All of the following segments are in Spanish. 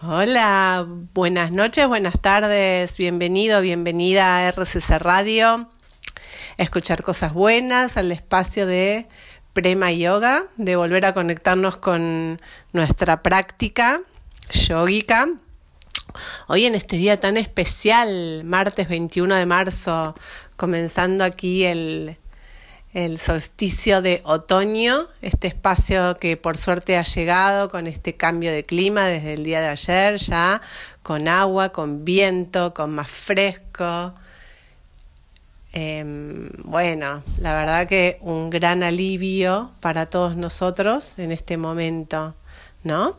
Hola, buenas noches, buenas tardes, bienvenido, bienvenida a RCC Radio, escuchar cosas buenas al espacio de Prema Yoga, de volver a conectarnos con nuestra práctica yogica. Hoy en este día tan especial, martes 21 de marzo, comenzando aquí el, el solsticio de otoño, este espacio que por suerte ha llegado con este cambio de clima desde el día de ayer ya, con agua, con viento, con más fresco. Em, bueno, la verdad que un gran alivio para todos nosotros en este momento, ¿no?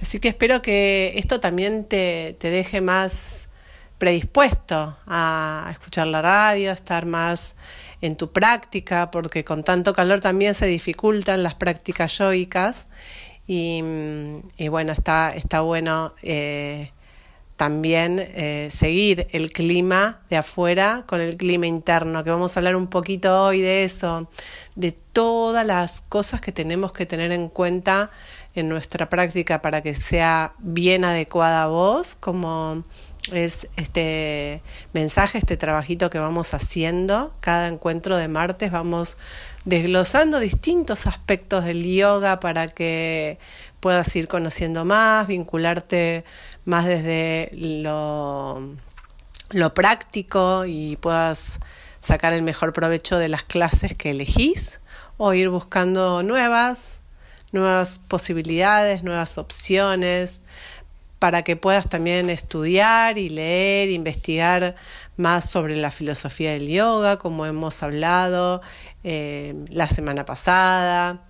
Así que espero que esto también te, te deje más predispuesto a escuchar la radio, a estar más en tu práctica, porque con tanto calor también se dificultan las prácticas yoicas. Y, bueno, está, está bueno eh, también eh, seguir el clima de afuera con el clima interno, que vamos a hablar un poquito hoy de eso, de todas las cosas que tenemos que tener en cuenta en nuestra práctica para que sea bien adecuada a vos, como es este mensaje, este trabajito que vamos haciendo. Cada encuentro de martes vamos desglosando distintos aspectos del yoga para que puedas ir conociendo más, vincularte más desde lo, lo práctico y puedas sacar el mejor provecho de las clases que elegís o ir buscando nuevas, nuevas posibilidades, nuevas opciones para que puedas también estudiar y leer, investigar más sobre la filosofía del yoga, como hemos hablado eh, la semana pasada,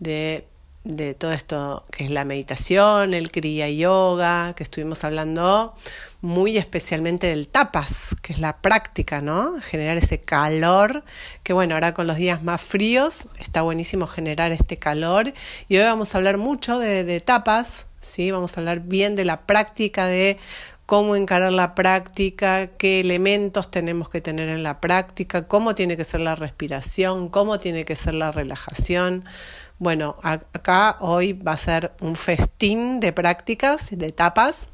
de, de, todo esto que es la meditación, el Kriya Yoga, que estuvimos hablando muy especialmente del tapas, que es la práctica, ¿no? Generar ese calor, que bueno, ahora con los días más fríos está buenísimo generar este calor. Y hoy vamos a hablar mucho de, de tapas, ¿sí? Vamos a hablar bien de la práctica, de cómo encarar la práctica, qué elementos tenemos que tener en la práctica, cómo tiene que ser la respiración, cómo tiene que ser la relajación. Bueno, acá hoy va a ser un festín de prácticas, de etapas,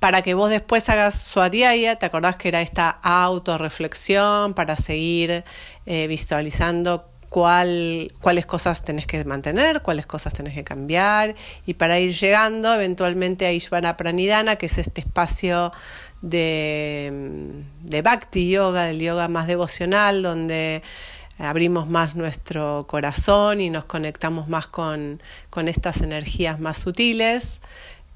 para que vos después hagas su adiaya, te acordás que era esta autorreflexión para seguir eh, visualizando cuál, cuáles cosas tenés que mantener, cuáles cosas tenés que cambiar y para ir llegando eventualmente a Ishvara Pranidhana, que es este espacio de, de Bhakti Yoga, del yoga más devocional, donde abrimos más nuestro corazón y nos conectamos más con, con estas energías más sutiles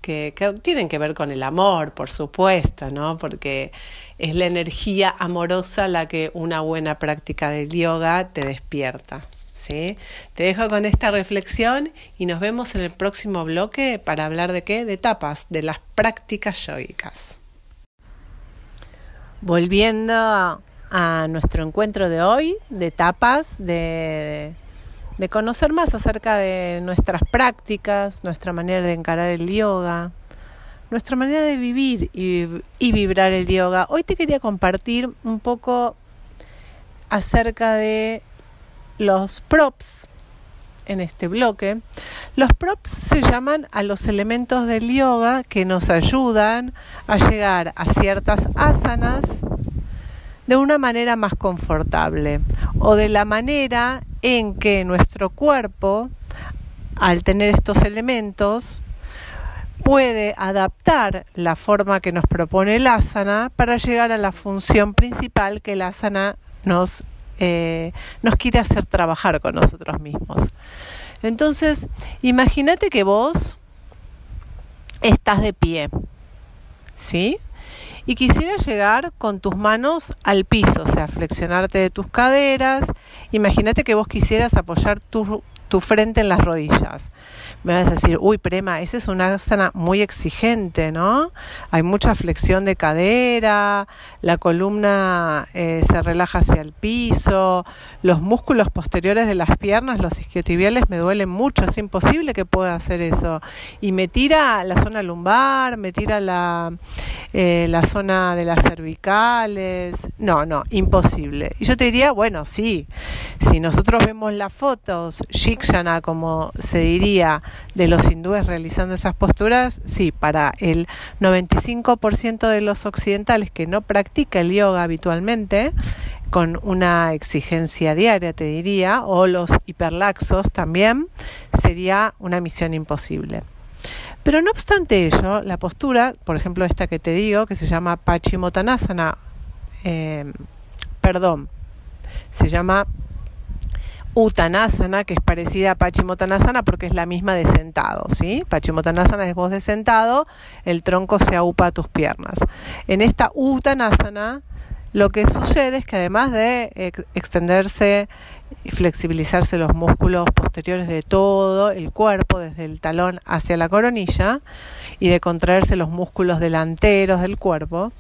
que, que, tienen que ver con el amor, por supuesto, ¿no? Porque es la energía amorosa la que una buena práctica del yoga te despierta. ¿sí? Te dejo con esta reflexión y nos vemos en el próximo bloque para hablar de qué? De tapas, de las prácticas yogicas. Volviendo a nuestro encuentro de hoy, de tapas, de, de conocer más acerca de nuestras prácticas, nuestra manera de encarar el yoga, nuestra manera de vivir y, vibrar el yoga. Hoy te quería compartir un poco acerca de los props en este bloque. Los props se llaman a los elementos del yoga que nos ayudan a llegar a ciertas asanas de una manera más confortable o de la manera en que nuestro cuerpo, al tener estos elementos, puede adaptar la forma que nos propone el asana para llegar a la función principal que el asana nos, eh, nos quiere hacer trabajar con nosotros mismos. Entonces, imagínate que vos estás de pie, ¿sí? Y quisieras llegar con tus manos al piso, o sea, flexionarte de tus caderas. Imagínate que vos quisieras apoyar tu, tu frente en las rodillas. Me vas a decir, uy, Prema, esa es una asana muy exigente, ¿no? Hay mucha flexión de cadera, la columna eh, se relaja hacia el piso, los músculos posteriores de las piernas, los isquiotibiales me duelen mucho, es imposible que pueda hacer eso. Y me tira la zona lumbar, me tira la, eh, la zona de las cervicales. No, no, imposible. Y yo te diría, bueno, sí, si nosotros vemos las fotos, Como se diría, de los hindúes realizando esas posturas, sí, para el 95% de los occidentales que no practica el yoga habitualmente, con una exigencia diaria, te diría, o los hiperlaxos también, sería una misión imposible. Pero no obstante ello, la postura, por ejemplo esta que te digo, que se llama Pachimotanasana, eh, perdón, se llama Uttanasana, que es parecida a Pachimotanasana porque es la misma de sentado, ¿sí? Es voz de sentado, el tronco se aupa a tus piernas. En esta Uttanasana lo que sucede es que además de extenderse y flexibilizarse los músculos posteriores de todo el cuerpo, desde el talón hacia la coronilla, y de contraerse los músculos delanteros del cuerpo,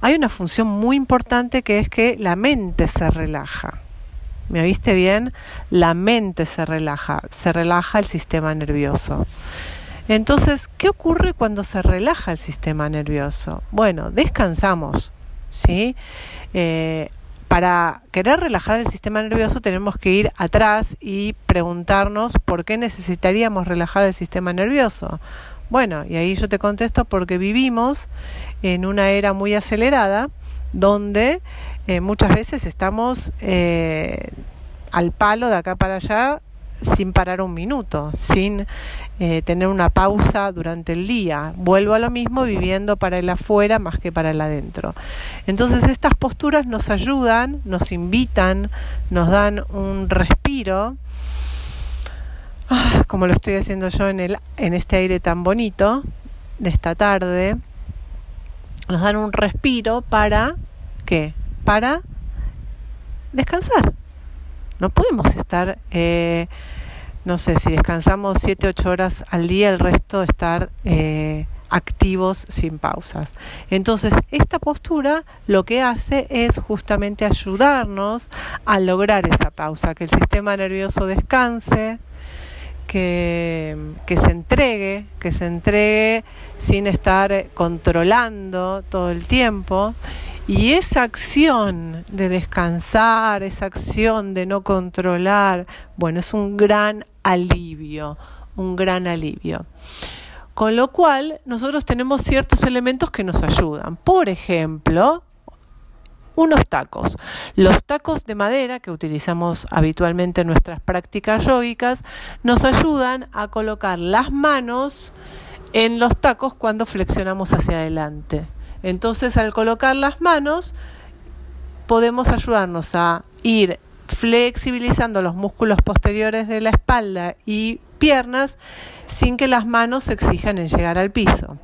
hay una función muy importante que es que la mente se relaja. ¿Me oíste bien? La mente se relaja, se relaja el sistema nervioso. Entonces, ¿qué ocurre cuando se relaja el sistema nervioso? Bueno, descansamos, ¿sí? Eh, para querer relajar el sistema nervioso tenemos que ir atrás y preguntarnos por qué necesitaríamos relajar el sistema nervioso. Bueno, y ahí yo te contesto porque vivimos en una era muy acelerada donde eh, muchas veces estamos eh, al palo de acá para allá sin parar un minuto, sin eh, tener una pausa durante el día. Vuelvo a lo mismo viviendo para el afuera más que para el adentro. Entonces estas posturas nos ayudan, nos invitan, nos dan un respiro Ah, como lo estoy haciendo yo en, el, en este aire tan bonito de esta tarde, nos dan un respiro para, ¿qué? Para descansar. No podemos estar, eh, no sé, si descansamos 7, 8 horas al día, el resto estar eh, activos sin pausas. Entonces, esta postura lo que hace es justamente ayudarnos a lograr esa pausa, que el sistema nervioso descanse, que, se entregue, que se entregue sin estar controlando todo el tiempo. Y esa acción de descansar, esa acción de no controlar, bueno, es un gran alivio, un gran alivio. Con lo cual, nosotros tenemos ciertos elementos que nos ayudan. Por ejemplo, unos tacos. Los tacos de madera que utilizamos habitualmente en nuestras prácticas yógicas nos ayudan a colocar las manos en los tacos cuando flexionamos hacia adelante. Entonces al colocar las manos podemos ayudarnos a ir flexibilizando los músculos posteriores de la espalda y piernas sin que las manos se exijan en llegar al piso.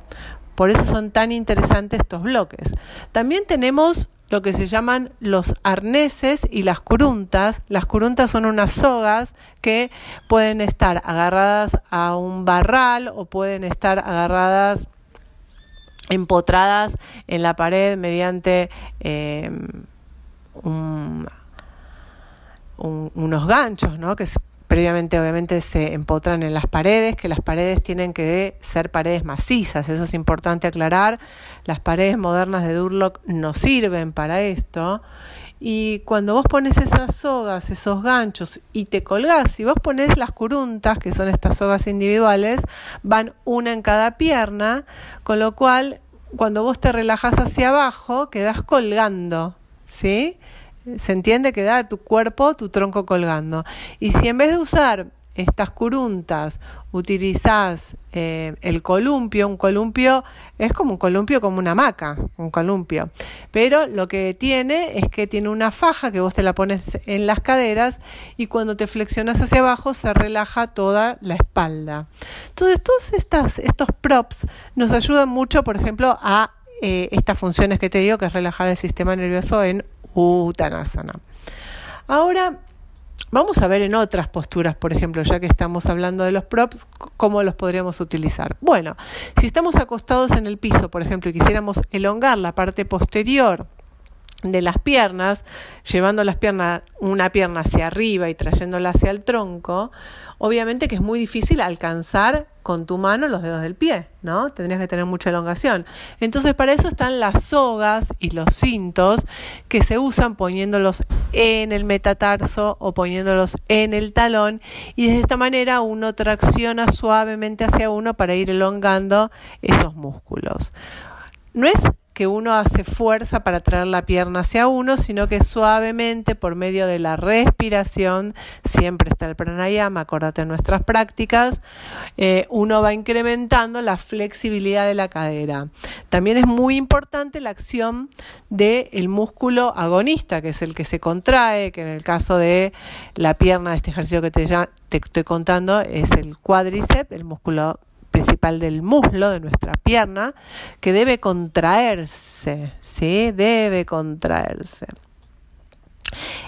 Por eso son tan interesantes estos bloques. También tenemos lo que se llaman los arneses y las curuntas. Las curuntas son unas sogas que pueden estar agarradas a un barral o pueden estar agarradas empotradas en la pared mediante em, unos ganchos, ¿no? que previamente obviamente se empotran en las paredes, que las paredes tienen que ser paredes macizas, eso es importante aclarar. Las paredes modernas de Durlock no sirven para esto. Y cuando vos pones esas sogas, esos ganchos y te colgás, si vos pones las curuntas, que son estas sogas individuales, van una en cada pierna, con lo cual cuando vos te relajas hacia abajo, quedás colgando, ¿sí? se entiende que da tu cuerpo tu tronco colgando. Y si en vez de usar estas curuntas utilizás eh, el columpio, un columpio es como un columpio, como una hamaca, un columpio. Pero lo que tiene es que tiene una faja que vos te la pones en las caderas y cuando te flexionas hacia abajo se relaja toda la espalda. Entonces, todos estas, estos props nos ayudan mucho, por ejemplo, a eh, estas funciones que te digo, que es relajar el sistema nervioso en Uttanasana. Ahora vamos a ver en otras posturas, por ejemplo, ya que estamos hablando de los props, cómo los podríamos utilizar. Bueno, si estamos acostados en el piso, por ejemplo, y quisiéramos elongar la parte posterior de las piernas, llevando las piernas, una pierna hacia arriba y trayéndola hacia el tronco, obviamente que es muy difícil alcanzar con tu mano los dedos del pie, ¿no? Tendrías que tener mucha elongación. Entonces, para eso están las sogas y los cintos que se usan poniéndolos en el metatarso o poniéndolos en el talón y de esta manera uno tracciona suavemente hacia uno para ir elongando esos músculos. No es que uno hace fuerza para traer la pierna hacia uno, sino que suavemente por medio de la respiración, siempre está el pranayama, acordate en nuestras prácticas, eh, uno va incrementando la flexibilidad de la cadera. También es muy importante la acción del músculo agonista, que es el que se contrae, que en el caso de la pierna de este ejercicio que te, te estoy contando es el cuádriceps, el músculo principal del muslo, de nuestra pierna, que debe contraerse, ¿sí? Debe contraerse.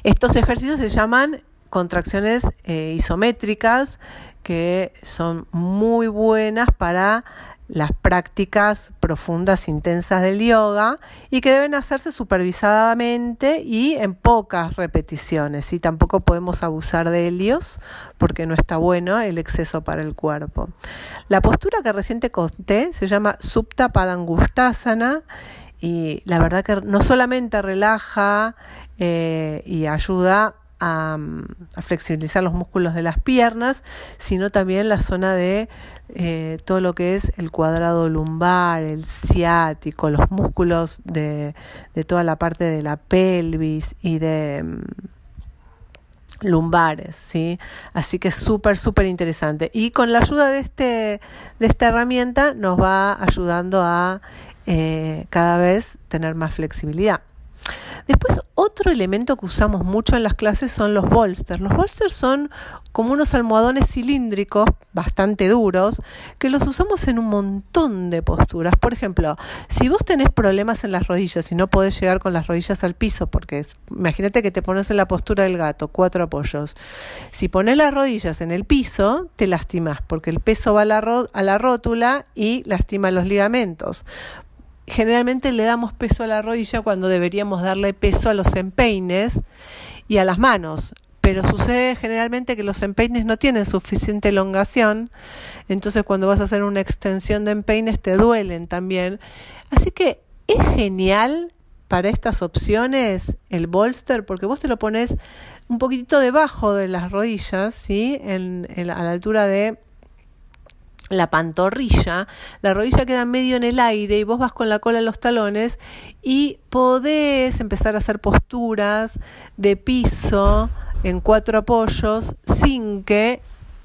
Estos ejercicios se llaman contracciones eh, isométricas que son muy buenas para las prácticas profundas, intensas del yoga y que deben hacerse supervisadamente y en pocas repeticiones. Y tampoco podemos abusar de ellos porque no está bueno el exceso para el cuerpo. La postura que recién te conté se llama Supta Padangustasana y la verdad que no solamente relaja eh, y ayuda a, flexibilizar los músculos de las piernas, sino también la zona de eh, todo lo que es el cuadrado lumbar, el ciático, los músculos de, de toda la parte de la pelvis y de mm, lumbares, ¿sí? Así que es súper, súper interesante. Y con la ayuda de, este, de esta herramienta nos va ayudando a eh, cada vez tener más flexibilidad. Después, otro elemento que usamos mucho en las clases son los bolsters. Los bolsters son como unos almohadones cilíndricos bastante duros que los usamos en un montón de posturas. Por ejemplo, si vos tenés problemas en las rodillas y no podés llegar con las rodillas al piso, porque imagínate que te pones en la postura del gato, cuatro apoyos. Si pones las rodillas en el piso, te lastimas porque el peso va a la, a la rótula y lastima los ligamentos generalmente le damos peso a la rodilla cuando deberíamos darle peso a los empeines y a las manos. Pero sucede generalmente que los empeines no tienen suficiente elongación, entonces cuando vas a hacer una extensión de empeines te duelen también. Así que es genial para estas opciones el bolster porque vos te lo pones un poquitito debajo de las rodillas, ¿sí? En, a la altura de la pantorrilla, la rodilla queda medio en el aire y vos vas con la cola en los talones y podés empezar a hacer posturas de piso en cuatro apoyos sin que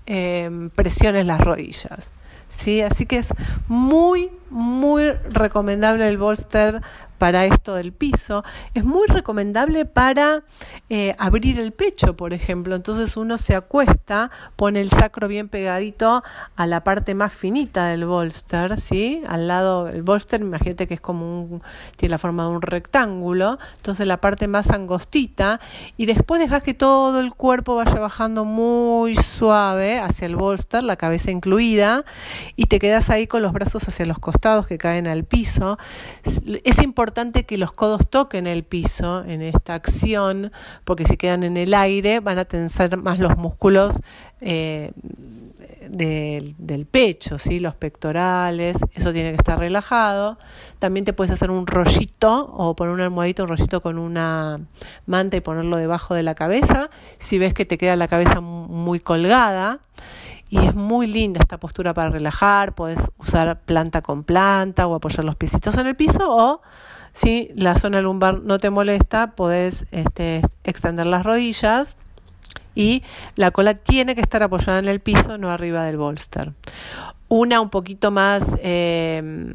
em, presiones las rodillas. ¿sí? Así que es muy, muy recomendable el bolster para esto del piso. Es muy recomendable para eh, abrir el pecho, por ejemplo. Entonces uno se acuesta, pone el sacro bien pegadito a la parte más finita del bolster, ¿sí? Al lado, el bolster, imagínate que es como un, tiene la forma de un rectángulo, entonces la parte más angostita, y después dejas que todo el cuerpo vaya bajando muy suave hacia el bolster, la cabeza incluida, y te quedas ahí con los brazos hacia los costados que caen al piso. Es importante importante que los codos toquen el piso en esta acción, porque si quedan en el aire van a tensar más los músculos eh, del, pecho, ¿sí? los pectorales, eso tiene que estar relajado. También te puedes hacer un rollito o poner un almohadito, un rollito con una manta y ponerlo debajo de la cabeza, si ves que te queda la cabeza muy colgada y es muy linda esta postura para relajar, puedes usar planta con planta o apoyar los piecitos en el piso o si la zona lumbar no te molesta, podés este, extender las rodillas y la cola tiene que estar apoyada en el piso, no arriba del bolster. Una un poquito más em,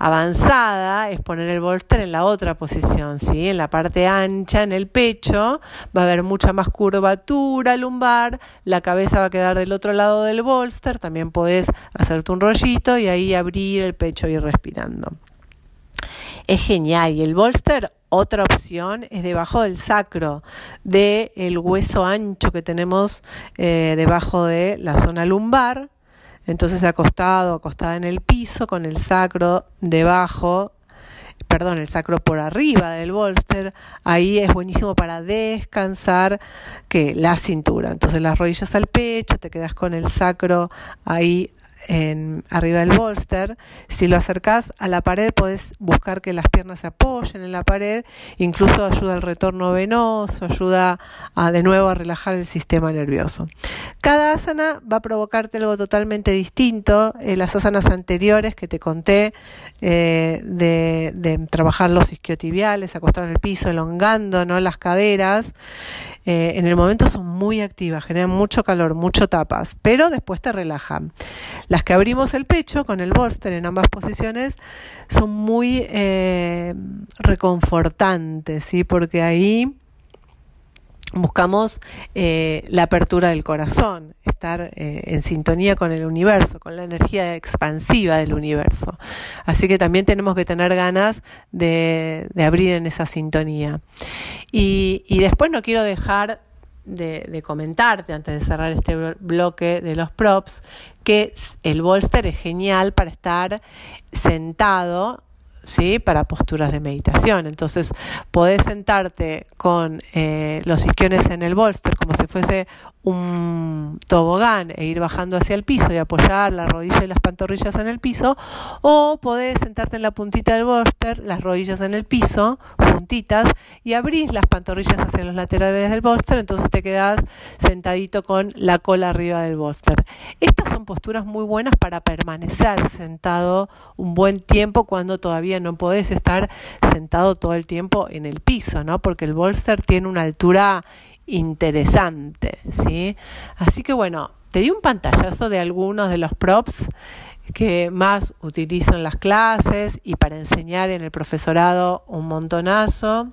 avanzada es poner el bolster en la otra posición, ¿sí? en la parte ancha, en el pecho, va a haber mucha más curvatura lumbar, la cabeza va a quedar del otro lado del bolster, también podés hacerte un rollito y ahí abrir el pecho y ir respirando es genial. Y el bolster, otra opción, es debajo del sacro, del el hueso ancho que tenemos eh, debajo de la zona lumbar. Entonces acostado, acostada en el piso, con el sacro debajo perdón, el sacro por arriba del bolster, ahí es buenísimo para descansar que la cintura. Entonces las rodillas al pecho, te quedas con el sacro ahí en, arriba del bolster. Si lo acercás a la pared, podés buscar que las piernas se apoyen en la pared. Incluso ayuda al retorno venoso, ayuda a de nuevo a relajar el sistema nervioso. Cada asana va a provocarte algo totalmente distinto. Eh, las asanas anteriores que te conté eh, de, trabajar los isquiotibiales, acostar en el piso, elongando ¿no? las caderas. Eh, en el momento son muy activas, generan mucho calor, mucho tapas, pero después te relajan. Las que abrimos el pecho con el bolster en ambas posiciones son muy eh, reconfortantes, ¿sí? porque ahí buscamos eh, la apertura del corazón, estar en sintonía con el universo, con la energía expansiva del universo. Así que también tenemos que tener ganas de, abrir en esa sintonía. Y, después no quiero dejar de, de, comentarte antes de cerrar este bloque de los props que el bolster es genial para estar sentado ¿sí? para posturas de meditación. Entonces, podés sentarte con eh, los isquiones en el bolster como si fuese un tobogán e ir bajando hacia el piso y apoyar la rodilla y las pantorrillas en el piso, o podés sentarte en la puntita del bolster, las rodillas en el piso, juntitas, y abrís las pantorrillas hacia los laterales del bolster, entonces te quedás sentadito con la cola arriba del bolster. Estas son posturas muy buenas para permanecer sentado un buen tiempo cuando todavía no podés estar sentado todo el tiempo en el piso, ¿no? Porque el bolster tiene una altura interesante, ¿sí? Así que bueno, te di un pantallazo de algunos de los props que más utilizo en las clases y para enseñar en el profesorado un montonazo.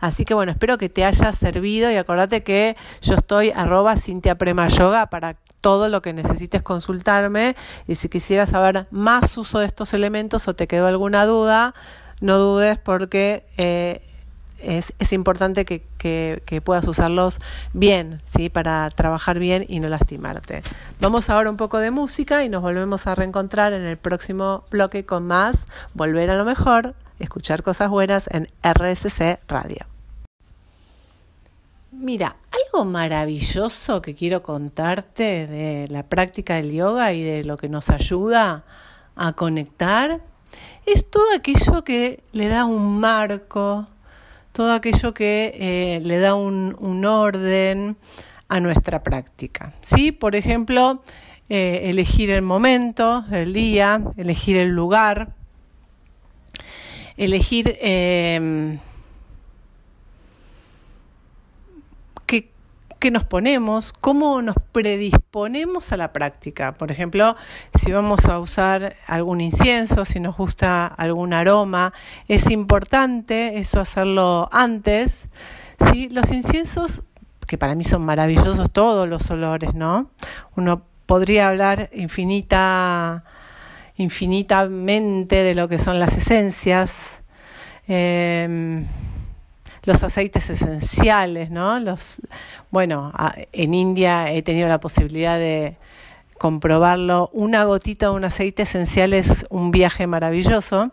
Así que bueno, espero que te haya servido y acordate que yo estoy arroba Cintia Prema Yoga para todo lo que necesites consultarme y si quisieras saber más uso de estos elementos o te quedó alguna duda, no dudes porque eh, es, importante que, que, puedas usarlos bien, ¿sí? Para trabajar bien y no lastimarte. Vamos ahora un poco de música y nos volvemos a reencontrar en el próximo bloque con más Volver a lo mejor, escuchar cosas buenas en RSC Radio. Mira, algo maravilloso que quiero contarte de la práctica del yoga y de lo que nos ayuda a conectar es todo aquello que le da un marco, todo aquello que eh, le da un, un, orden a nuestra práctica. ¿sí? Por ejemplo, eh, elegir el momento del día, elegir el lugar, elegir eh, qué nos ponemos, cómo nos predisponemos a la práctica. Por ejemplo, si vamos a usar algún incienso, si nos gusta algún aroma, es importante eso hacerlo antes. ¿sí? Los inciensos, que para mí son maravillosos todos los olores, ¿no? Uno podría hablar infinita, infinitamente de lo que son las esencias. Eh, los aceites esenciales, ¿no? Los, bueno, en India he tenido la posibilidad de comprobarlo. Una gotita de un aceite esencial es un viaje maravilloso.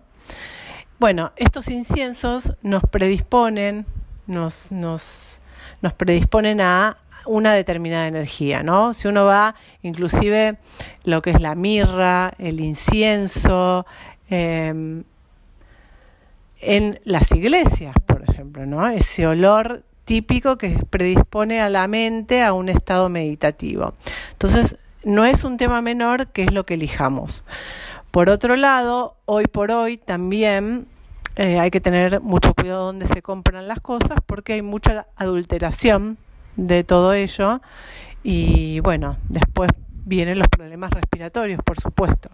Bueno, estos inciensos nos predisponen, nos, nos, nos predisponen a una determinada energía, ¿no? Si uno va, inclusive lo que es la mirra, el incienso, eh, en las iglesias, por ejemplo, ¿no? Ese olor típico que predispone a la mente a un estado meditativo. Entonces, no es un tema menor que es lo que elijamos. Por otro lado, hoy por hoy también eh, hay que tener mucho cuidado donde se compran las cosas porque hay mucha adulteración de todo ello y bueno, después vienen los problemas respiratorios, por supuesto.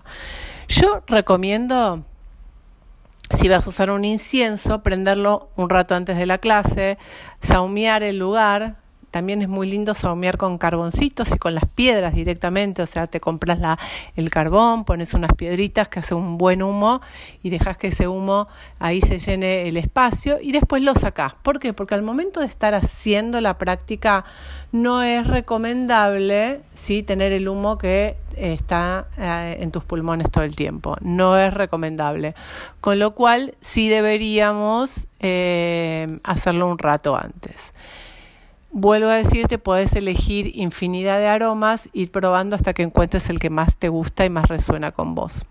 Yo recomiendo si vas a usar un incienso, prenderlo un rato antes de la clase, saumear el lugar. También es muy lindo saumear con carboncitos y con las piedras directamente, o sea, te compras la, el carbón, pones unas piedritas que hace un buen humo y dejas que ese humo ahí se llene el espacio y después lo sacás. ¿Por qué? Porque al momento de estar haciendo la práctica no es recomendable ¿sí? tener el humo que está eh, en tus pulmones todo el tiempo. No es recomendable. Con lo cual, sí deberíamos eh, hacerlo un rato antes. Vuelvo a decirte, puedes elegir infinidad de aromas, ir probando hasta que encuentres el que más te gusta y más resuena con vos.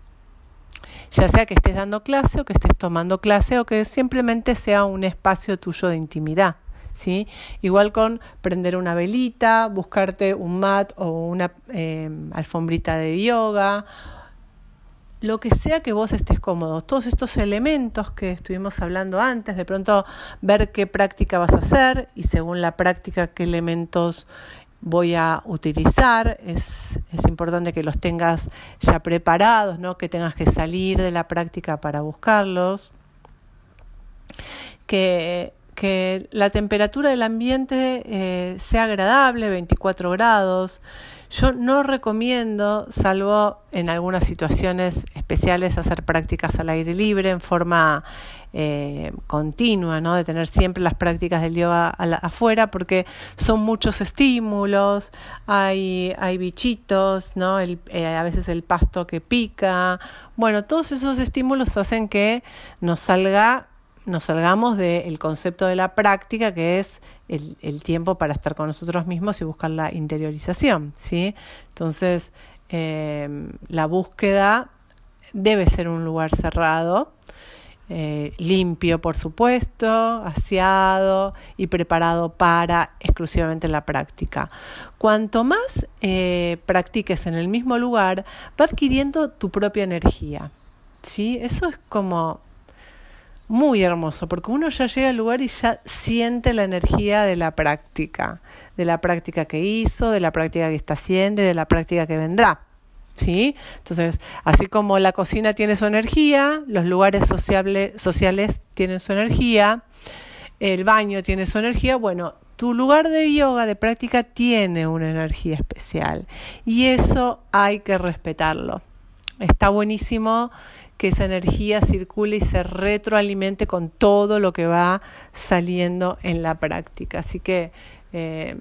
Ya sea que estés dando clase o que estés tomando clase o que simplemente sea un espacio tuyo de intimidad. ¿Sí? Igual con prender una velita, buscarte un mat o una eh, alfombrita de yoga lo que sea que vos estés cómodo. Todos estos elementos que estuvimos hablando antes, de pronto ver qué práctica vas a hacer y según la práctica qué elementos voy a utilizar. Es, es importante que los tengas ya preparados, ¿no? que tengas que salir de la práctica para buscarlos. Que que la temperatura del ambiente eh, sea agradable, 24 grados. Yo no recomiendo, salvo en algunas situaciones especiales, hacer prácticas al aire libre en forma eh, continua, ¿no? de tener siempre las prácticas del yoga afuera, porque son muchos estímulos, hay, hay bichitos, ¿no? Eh, a veces el pasto que pica. Bueno, todos esos estímulos hacen que nos salga nos salgamos del concepto de la práctica, que es el, tiempo para estar con nosotros mismos y buscar la interiorización. ¿sí? Entonces, eh, la búsqueda debe ser un lugar cerrado, eh, limpio, por supuesto, aseado y preparado para exclusivamente la práctica. Cuanto más eh, practiques en el mismo lugar, va adquiriendo tu propia energía. ¿sí? Eso es como muy hermoso, porque uno ya llega al lugar y ya siente la energía de la práctica, de la práctica que hizo, de la práctica que está haciendo y de la práctica que vendrá. ¿Sí? Entonces, así como la cocina tiene su energía, los lugares sociales tienen su energía, el baño tiene su energía, bueno, tu lugar de yoga, de práctica, tiene una energía especial y eso hay que respetarlo. Está buenísimo que esa energía circule y se retroalimente con todo lo que va saliendo en la práctica. Así que eh,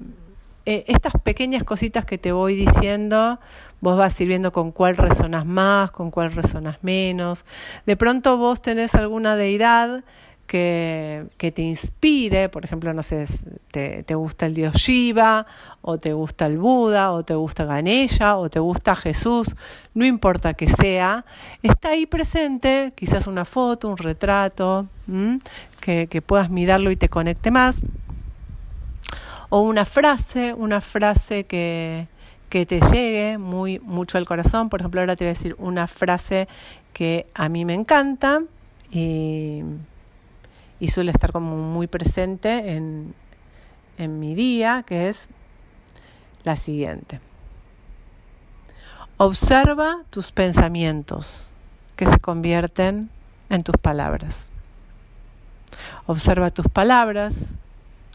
eh, estas pequeñas cositas que te voy diciendo, vos vas sirviendo con cuál resonas más, con cuál resonas menos. De pronto vos tenés alguna deidad que, te inspire, por ejemplo, no sé, te, te, gusta el dios Shiva, o te gusta el Buda, o te gusta Ganesha, o te gusta Jesús, no importa que sea, está ahí presente, quizás una foto, un retrato, que, que puedas mirarlo y te conecte más, o una frase, una frase que, que te llegue muy mucho al corazón, por ejemplo, ahora te voy a decir una frase que a mí me encanta y y suele estar como muy presente en, en mi día, que es la siguiente. Observa tus pensamientos que se convierten en tus palabras. Observa tus palabras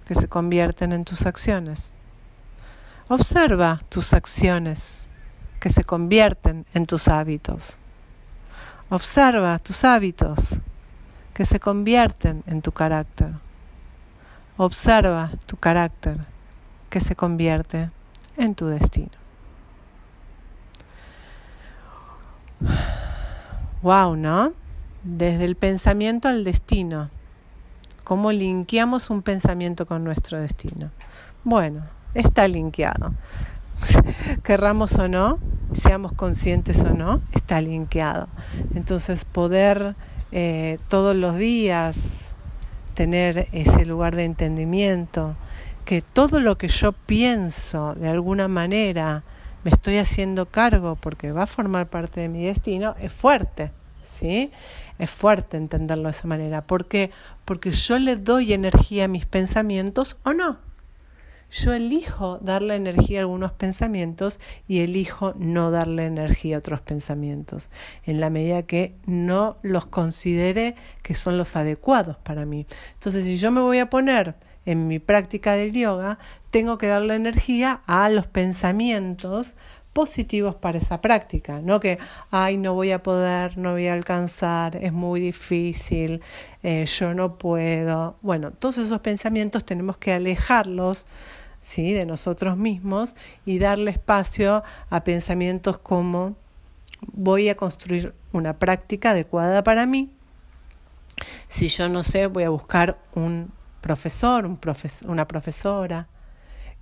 que se convierten en tus acciones. Observa tus acciones que se convierten en tus hábitos. Observa tus hábitos que se convierten en tu carácter. Observa tu carácter que se convierte en tu destino. Wow, ¿no? Desde el pensamiento al destino. ¿Cómo linkeamos un pensamiento con nuestro destino? Bueno, está linkeado. Querramos o no, seamos conscientes o no, está linkeado. Entonces, poder eh, todos los días tener ese lugar de entendimiento, que todo lo que yo pienso de alguna manera me estoy haciendo cargo porque va a formar parte de mi destino, es fuerte, ¿sí? Es fuerte entenderlo de esa manera. ¿Por qué? Porque yo le doy energía a mis pensamientos o no yo elijo darle energía a algunos pensamientos y elijo no darle energía a otros pensamientos, en la medida que no los considere que son los adecuados para mí. Entonces, si yo me voy a poner en mi práctica del yoga, tengo que darle energía a los pensamientos positivos para esa práctica, no que, ay, no voy a poder, no voy a alcanzar, es muy difícil, eh, yo no puedo. Bueno, todos esos pensamientos tenemos que alejarlos ¿sí? de nosotros mismos y darle espacio a pensamientos como voy a construir una práctica adecuada para mí. Si yo no sé, voy a buscar un profesor, un una profesora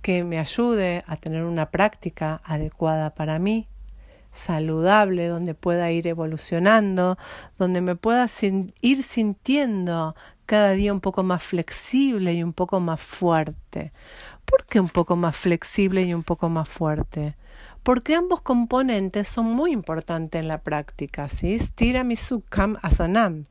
que me ayude a tener una práctica adecuada para mí, saludable, donde pueda ir evolucionando, donde me pueda ir sintiendo cada día un poco más flexible y un poco más fuerte. ¿Por qué un poco más flexible y un poco más fuerte? Porque ambos componentes son muy importantes en la práctica, ¿sí? Stiram y Sukham Asanam.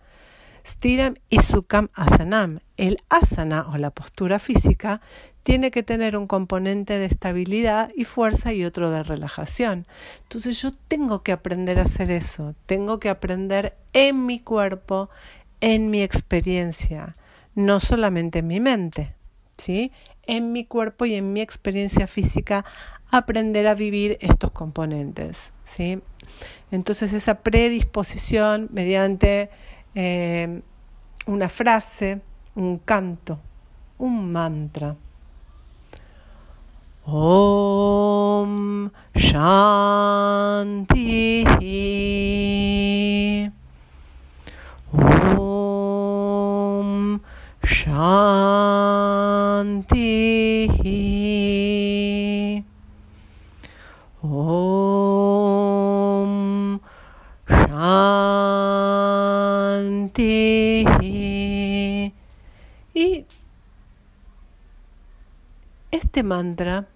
Stiram y Sukham Asanam. El asana o la postura física tiene que tener un componente de estabilidad y fuerza y otro de relajación. Entonces yo tengo que aprender a hacer eso, tengo que aprender en mi cuerpo, en mi experiencia, no solamente en mi mente, ¿sí? En mi cuerpo y en mi experiencia física aprender a vivir estos componentes, ¿sí? Entonces esa predisposición mediante eh, una frase, un canto, un mantra. Om Shanti. Om Shanti. Om Shanti. Y este mantra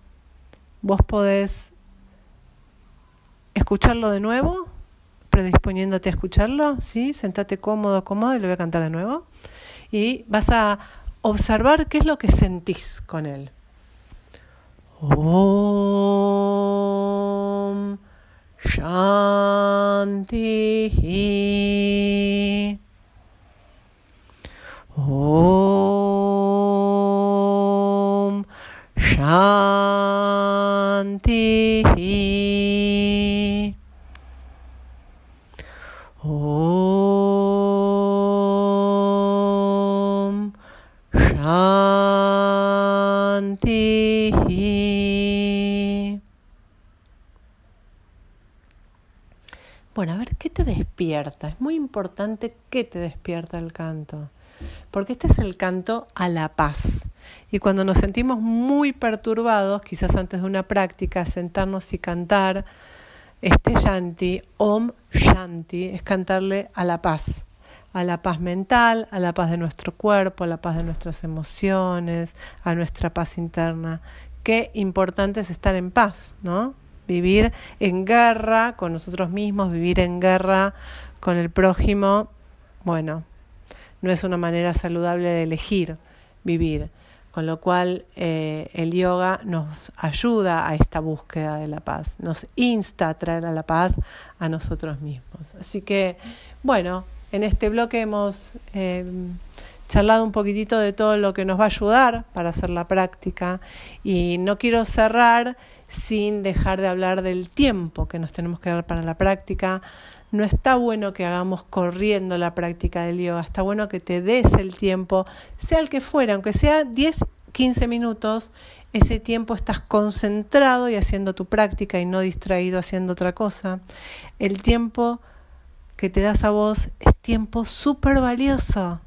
vos podés escucharlo de nuevo predisponiéndote a escucharlo, ¿sí? Sentate cómodo, cómodo y lo voy a cantar de nuevo. Y vas a observar qué es lo que sentís con él. Om Shanti. Om Shanti. Bueno, a ver, ¿qué te despierta? Es muy importante qué te despierta el canto, porque este es el canto a la paz. Y cuando nos sentimos muy perturbados, quizás antes de una práctica, sentarnos y cantar este shanti, om shanti, es cantarle a la paz, a la paz mental, a la paz de nuestro cuerpo, a la paz de nuestras emociones, a nuestra paz interna. Qué importante es estar en paz, ¿no? vivir en guerra con nosotros mismos, vivir en guerra con el prójimo, bueno, no es una manera saludable de elegir vivir. Con lo cual eh, el yoga nos ayuda a esta búsqueda de la paz, nos insta a traer a la paz a nosotros mismos. Así que, bueno, en este bloque hemos eh, charlado un poquitito de todo lo que nos va a ayudar para hacer la práctica y no quiero cerrar sin dejar de hablar del tiempo que nos tenemos que dar para la práctica. No está bueno que hagamos corriendo la práctica del yoga, está bueno que te des el tiempo, sea el que fuera, aunque sea 10, 15 minutos, ese tiempo estás concentrado y haciendo tu práctica y no distraído haciendo otra cosa. El tiempo que te das a vos es tiempo súper valioso.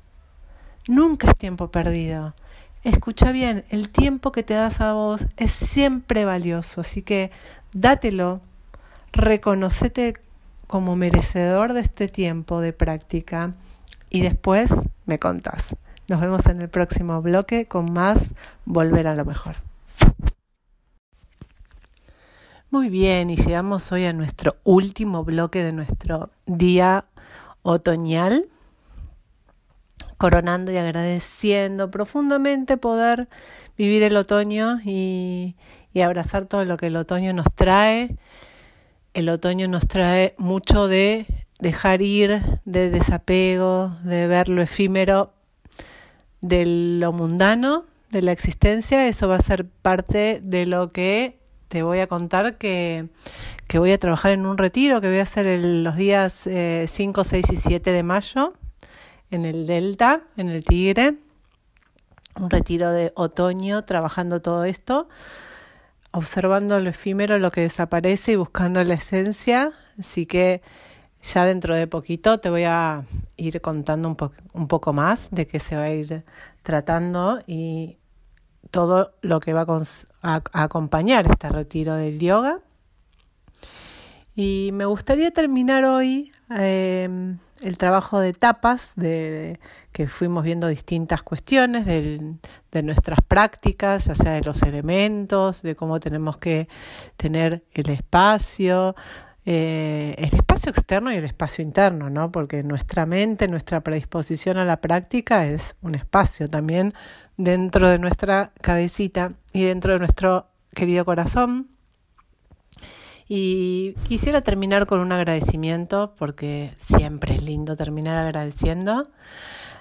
Nunca es tiempo perdido. Escucha bien, el tiempo que te das a vos es siempre valioso, así que dátelo, reconocete como merecedor de este tiempo de práctica y después me contás. Nos vemos en el próximo bloque con más Volver a lo mejor. Muy bien, y llegamos hoy a nuestro último bloque de nuestro día otoñal coronando y agradeciendo profundamente poder vivir el otoño y, abrazar todo lo que el otoño nos trae. El otoño nos trae mucho de dejar ir, de desapego, de ver lo efímero, de lo mundano, de la existencia. Eso va a ser parte de lo que te voy a contar que, voy a trabajar en un retiro que voy a hacer los días 5, eh, 6 y 7 de mayo en el Delta, en el Tigre. un retiro de otoño trabajando todo esto, observando lo efímero, lo que desaparece y buscando la esencia. Así que ya dentro de poquito te voy a ir contando un, poco más de qué se va a ir tratando y todo lo que va a, acompañar este retiro del yoga. Y me gustaría terminar hoy em, el trabajo de etapas, de, que fuimos viendo distintas cuestiones de nuestras prácticas, ya sea de los elementos, de cómo tenemos que tener el espacio, eh, el espacio externo y el espacio interno, ¿no? Porque nuestra mente, nuestra predisposición a la práctica es un espacio también dentro de nuestra cabecita y dentro de nuestro querido corazón. Y quisiera terminar con un agradecimiento, porque siempre es lindo terminar agradeciendo.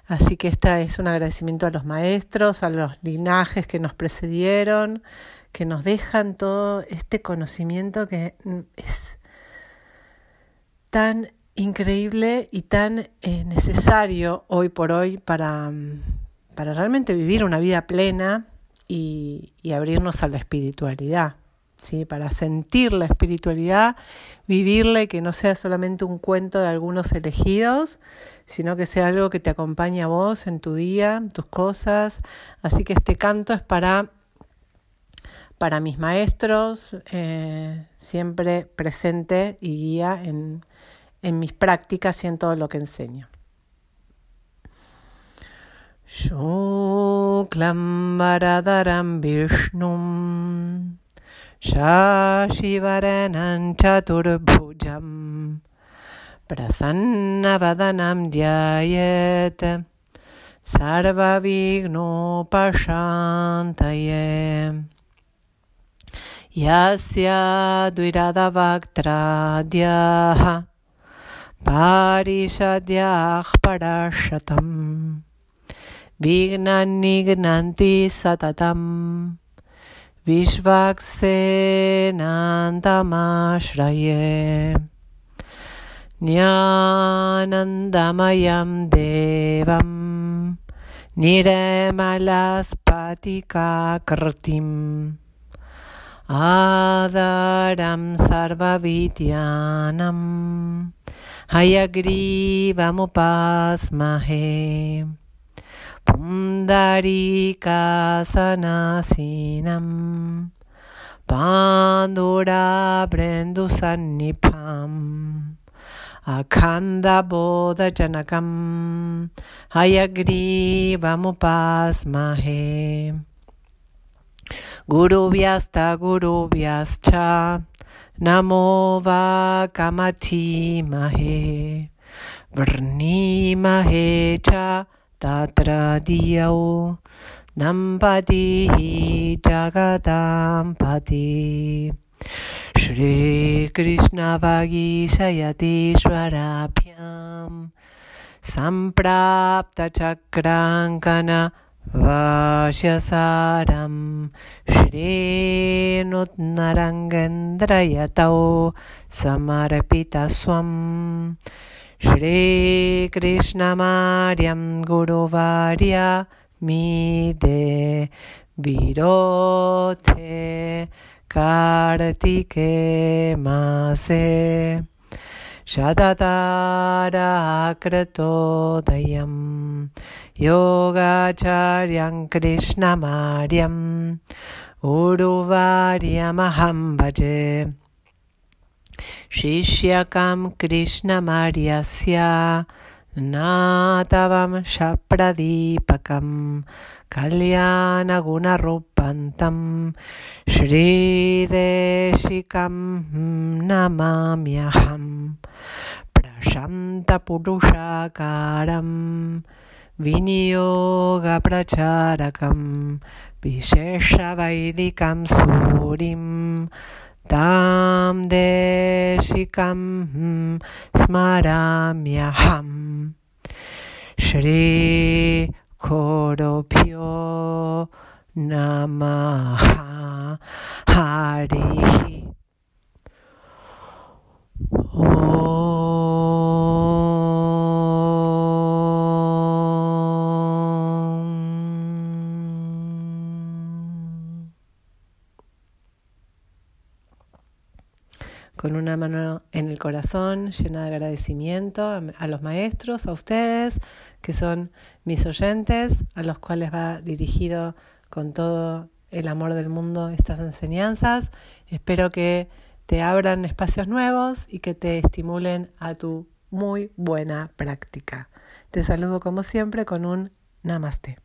Así que este es un agradecimiento a los maestros, a los linajes que nos precedieron, que nos dejan todo este conocimiento que es tan increíble y tan eh, necesario hoy por hoy para, para, realmente vivir una vida plena y, y abrirnos a la espiritualidad. ¿Sí? Para sentir la espiritualidad, vivirla y que no sea solamente un cuento de algunos elegidos, sino que sea algo que te acompañe a vos en tu día, tus cosas. Así que este canto es para para mis maestros, eh, siempre presente y guía en, en mis prácticas y en todo lo que enseño. Shuklam Varadaram Vishnum शिवरनं चतुर्भुजं प्रसन्नवदनं ध्यायेत्। सर्वविघ्नोपशान्तये। यस्य द्विरदवक्त्राद्याः पारिषद्याः पडशतं विघ्नन्निघ्नन्ति सततम्। विश्वाक्सेनान्तमाश्रये ज्ञानन्दमयं देवं निरमलस्फटिकाकृतिम् आदरं सर्वविद्यानं हयग्रीवमुपास्महे Pundarikasanasinam Pandura Brendusannipam. Akhanda Bodha Janakam Hayagrivamupas-mahe Guru Vyasta Guru Vyascha Namo Vakamati Mahe. Cha यौ दम्पती हि जगताम्पति सम्प्राप्तचक्राङ्कन सम्प्राप्तचक्राङ्कनवाशसारं श्रीनुत्नरङ्गेन्द्रयतौ समर्पितस्वम्। Shri Krishna Maryam Guru Varya Mide Virote Kartike Mase Shadatara Yoga Charyam Krishna Mariam Uruvaryamaham Bhaje शिष्यकं कृष्णमार्यस्य नातवं शप्रदीपकं कल्याणगुणरूपन्तं श्रीदेशिकं नमाम्यहं प्रशन्तपुरुषाकारं विनियोगप्रचारकं विशेषवैदिकं सूरिम् Tam deshikam hmm, smaramyaham Shri Koropyo Namaha Harihi. Oh. Con una mano en el corazón, llena de agradecimiento a, los maestros, a ustedes, que son mis oyentes, a los cuales va dirigido con todo el amor del mundo estas enseñanzas. Espero que te abran espacios nuevos y que te estimulen a tu muy buena práctica. Te saludo como siempre con un namaste.